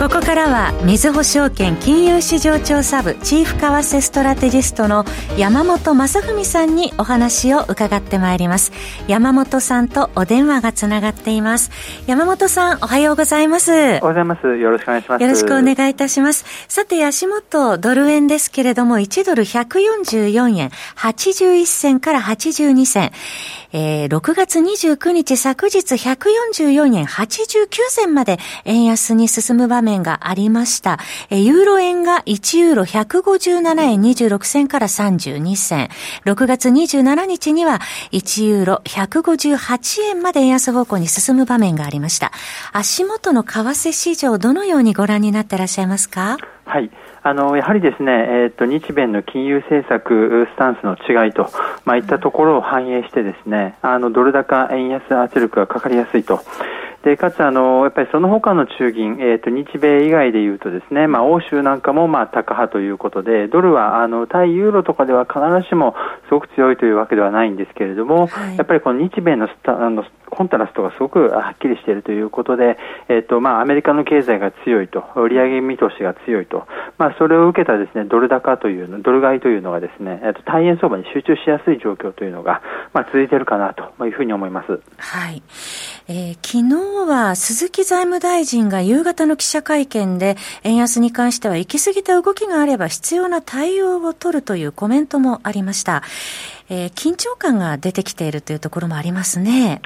ここからは、みずほ証券金融市場調査部チーフ為替ストラテジストの山本雅文さんにお話を伺ってまいります。山本さんとお電話がつながっています。山本さん、おはようございます。おはようございます。よろしくお願いします。よろしくお願いいたします。さて、足元ドル円ですけれども、1ドル144円81銭から82銭。えー、6月29日昨日144円89銭まで円安に進む場面がありました。えー、ユーロ円が1ユーロ157円26銭から32銭。6月27日には1ユーロ158円まで円安方向に進む場面がありました。足元の為替市場どのようにご覧になっていらっしゃいますか？はい。あのやはりですね、えーと、日米の金融政策スタンスの違いと、まあ、いったところを反映してですね、あのドル高円安圧力がかかりやすいと。でかつあの、やっぱりその他の中銀、えーと、日米以外でいうとですね、まあ、欧州なんかもまあ高派ということで、ドルはあの対ユーロとかでは必ずしもすごく強いというわけではないんですけれども、はい、やっぱりこの日米のスタあのコントラストがすごくはっきりしているということで、えっとまあ、アメリカの経済が強いと、売上見通しが強いと、まあ、それを受けたですねドル高というの、ドル買いというのがですね、えっと、大円相場に集中しやすい状況というのが、まあ、続いているかなというふうに思います。はい。えー、昨日は鈴木財務大臣が夕方の記者会見で、円安に関しては行き過ぎた動きがあれば必要な対応を取るというコメントもありました。えー、緊張感が出てきているというところもありますね。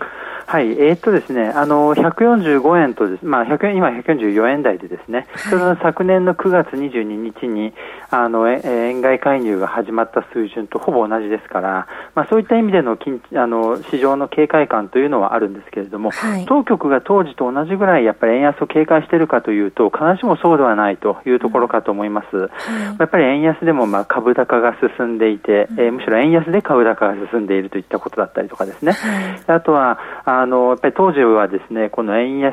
はい、えー、っとですね、あの145円とまあ100円今144円台でですね、はい、それは昨年の9月22日にあの円買い介入が始まった水準とほぼ同じですから、まあそういった意味での金あの市場の警戒感というのはあるんですけれども、はい、当局が当時と同じぐらいやっぱり円安を警戒しているかというと必ずしもそうではないというところかと思います。うんはい、やっぱり円安でもまあ株高が進んでいて、えー、むしろ円安で株高が進んでいるといったことだったりとかですね。あとはあのやっぱり当時はですねこの円安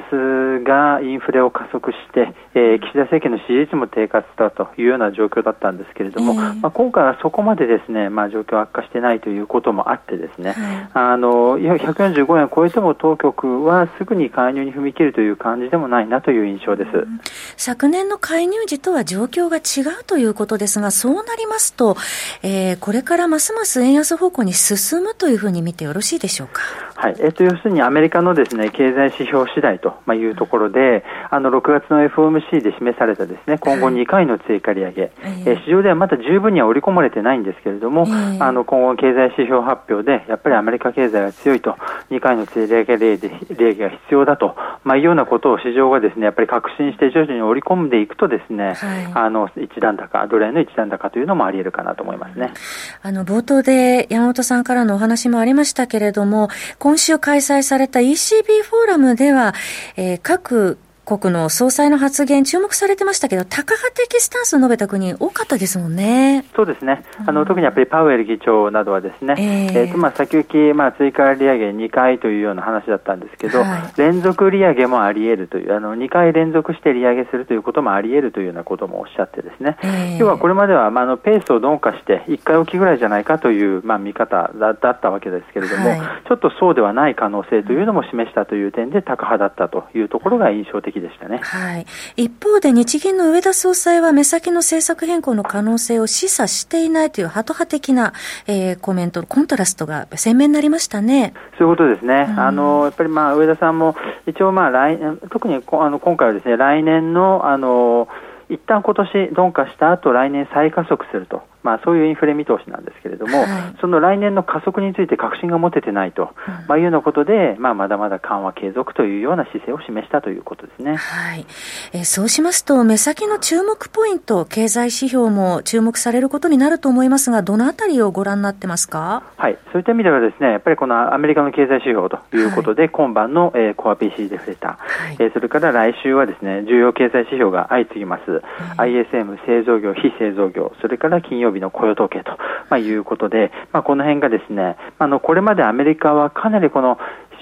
がインフレを加速して、えー、岸田政権の支持率も低下したというような状況だったんですけれども、えー、まあ、今回はそこまでですね、まあ、状況悪化してないということもあってですね、はい、あの145円を超えても当局はすぐに介入に踏み切るという感じでもないなという印象です、うん、昨年の介入時とは状況が違うということですがそうなりますと、えー、これからますます円安方向に進むというふうに見てよろしいでしょうか？はい、えっと、要するにアメリカのですね、経済指標次第というところで、あの、6月の FOMC で示されたですね、今後2回の追加利上げ、はい、えー、市場ではまだ十分には織り込まれてないんですけれども、あの、今後経済指標発表で、やっぱりアメリカ経済が強いと、2回の追加利上げ利上げが必要だと、まあ、いうようなことを市場がですね、やっぱり確信して徐々に織り込んでいくとですね、はい、あの、一段高、ドル円の一段高というのもあり得るかなと思いますね。あの、冒頭で山本さんからのお話もありましたけれども、今今週開催された ECB フォーラムでは、えー、各国の総裁の発言、注目されてましたけど、タカ派的スタンスを述べた国、多かったですもんね。そうですね、あの、特にやっぱりパウエル議長などは、ですね、えー、えーとまあ、先行き、まあ、追加利上げ2回というような話だったんですけど、はい、連続利上げもあり得るという、あの2回連続して利上げするということもあり得るというようなこともおっしゃって、ですね、えー、要はこれまでは、まあ、あのペースを鈍化して、1回おきぐらいじゃないかという、まあ、見方だだったわけですけれども、はい、ちょっとそうではない可能性というのも示したという点で、タカ派だったというところが印象的でしたね。はいはい。一方で日銀の上田総裁は目先の政策変更の可能性を示唆していないというハト派的な、えー、コメント、コントラストが鮮明になりましたね。そういうことですね。うん、あの、やっぱりまあ上田さんも一応まあ来、特にあの今回はですね、来年のあの、一旦今年鈍化した後来年再加速するとまあ、そういうインフレ見通しなんですけれども、はい、その来年の加速について確信が持ててないと、うん、まあ、いうようなことで、まあ、まだまだ緩和継続というような姿勢を示したということですね、はい。えー、そうしますと、目先の注目ポイント、経済指標も注目されることになると思いますが、どのあたりをご覧になってますか、はい、そういった意味では、ですねやっぱりこのアメリカの経済指標ということで、はい、今晩の、えー、コア PC デフレーター、はい、えー、それから来週はですね重要経済指標が相次ぎます、ISM 製造業、非製造業、それから金曜日の雇用統計とと、まあ、いうことで、まあ、この辺がですね、あのこれまでアメリカはかなりこの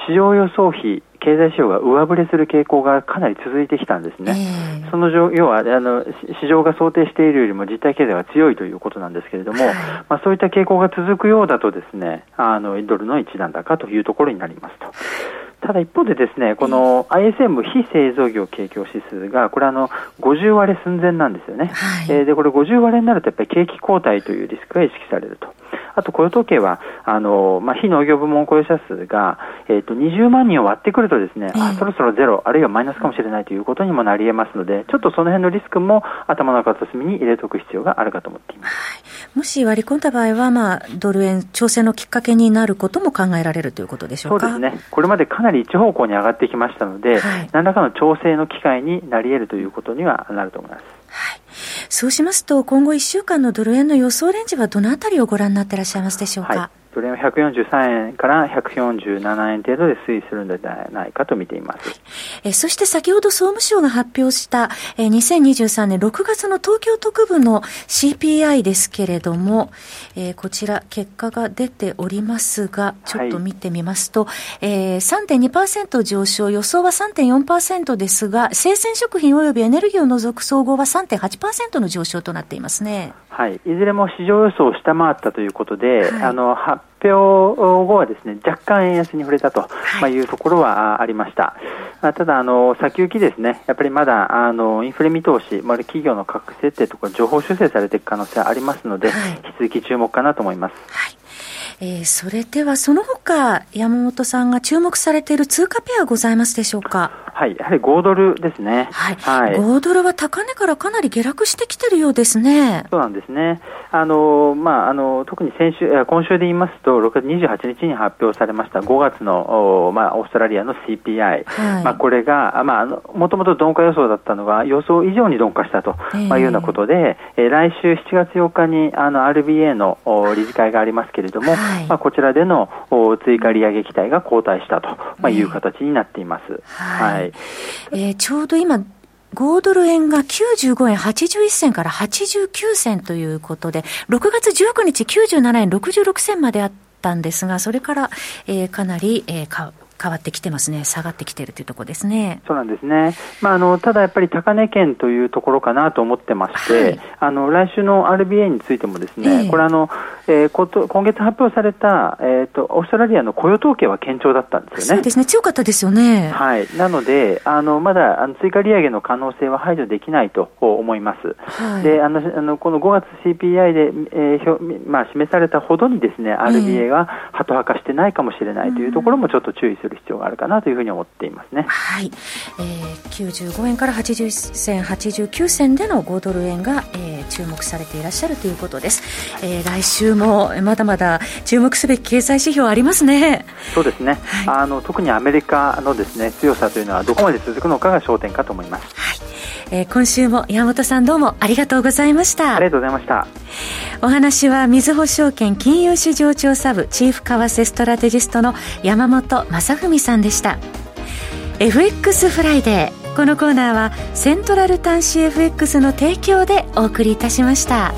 市場予想費経済指標が上振れする傾向がかなり続いてきたんですね。えー、その要はあの市場が想定しているよりも実体経済が強いということなんですけれども、はい、まあ、そういった傾向が続くようだとですね、あのドルの一段高というところになりますと。ただ一方でですね、この ISM 非製造業景況指数が、これあの、50割れ寸前なんですよね。はい、えー、で、これ50割れになるとやっぱり景気後退というリスクが意識されると。あと雇用統計は、あの、まあ、非農業部門雇用者数が、えっ、ー、と、20万人を割ってくるとですね、あ、そろそろゼロ、あるいはマイナスかもしれないということにもなり得ますので、ちょっとその辺のリスクも頭の片隅に入れておく必要があるかと思っています。はい、もし割り込んだ場合は、まあ、ドル円調整のきっかけになることも考えられるということでしょうか？そうですね。これまでかなり一方向に上がってきましたので、はい、何らかの調整の機会になり得るということにはなると思います。そうしますと、今後1週間のドル円の予想レンジはどのあたりをご覧になっていらっしゃいますでしょうか？はいドル円は143円から147円程度で推移するのではないかと見ています。えそして先ほど総務省が発表したえ2023年6月の東京特部の CPI ですけれども、えー、こちら結果が出ておりますが、ちょっと見てみますと、はいえー、3.2%上昇、予想は3.4%ですが、生鮮食品及びエネルギーを除く総合は3.8%の上昇となっていますね。はい、いずれも市場予想を下回ったということで、はい、あの発表後はですね若干円安に触れたと、まあ、いうところはありました。ただあの、先行きですね、やっぱりまだあのインフレ見通し、まあ、企業の価格設定とか情報修正されていく可能性ありますので、はい、引き続き注目かなと思います。はいえー、それではその他山本さんが注目されている通貨ペアございますでしょうか？はい、やはり5ドルですね。はい。はい、5ドルは高値からかなり下落してきてるようですね。そうなんですね。あの、まあ、あの、特に先週、今週で言いますと、6月28日に発表されました5月の、まあ、オーストラリアの CPI。はい、まあ、これが、まあ、もともと鈍化予想だったのが、予想以上に鈍化したと、まあ、いうようなことで、えー、来週7月8日に、あの、RBA の理事会がありますけれども、はい、まあ、こちらでの追加利上げ期待が後退したと、まあ、いう形になっています。はい。えー、ちょうど今、5ドル円が95円81銭から89銭ということで、6月19日97円66銭まであったんですが、それから、えー、かなり、えー、か変わってきてますね、下がってきてるというところですね。そうなんですね。まあ、あの、ただやっぱり高値圏というところかなと思ってまして、はい、あの、来週の RBA についてもですね、えー、これあの、えー、こと今月発表された、えっ、ー、と、オーストラリアの雇用統計は堅調だったんですよね。そうですね、強かったですよね。はい。なので、あの、まだ、あの、追加利上げの可能性は排除できないと思います。はい、で、あの、あのこの5月 CPI で、えー、まあ、示されたほどにですね、RBA がハト派化してないかもしれないというところもちょっと注意するる必要があるかなというふうに思っていますね。はい。えー、95円から81銭、89銭での5ドル円が、えー、注目されていらっしゃるということです。えー、来週もまだまだ注目すべき経済指標ありますね。そうですね。はい、あの特にアメリカのですね強さというのはどこまで続くのかが焦点かと思います。はい。えー、今週も山本さんどうもありがとうございました。ありがとうございました。お話はみずほ証券金融市場調査部チーフ為替ストラテジストの山本雅文さんでした。FX フライデー。このコーナーはセントラル短資 FX の提供でお送りいたしました。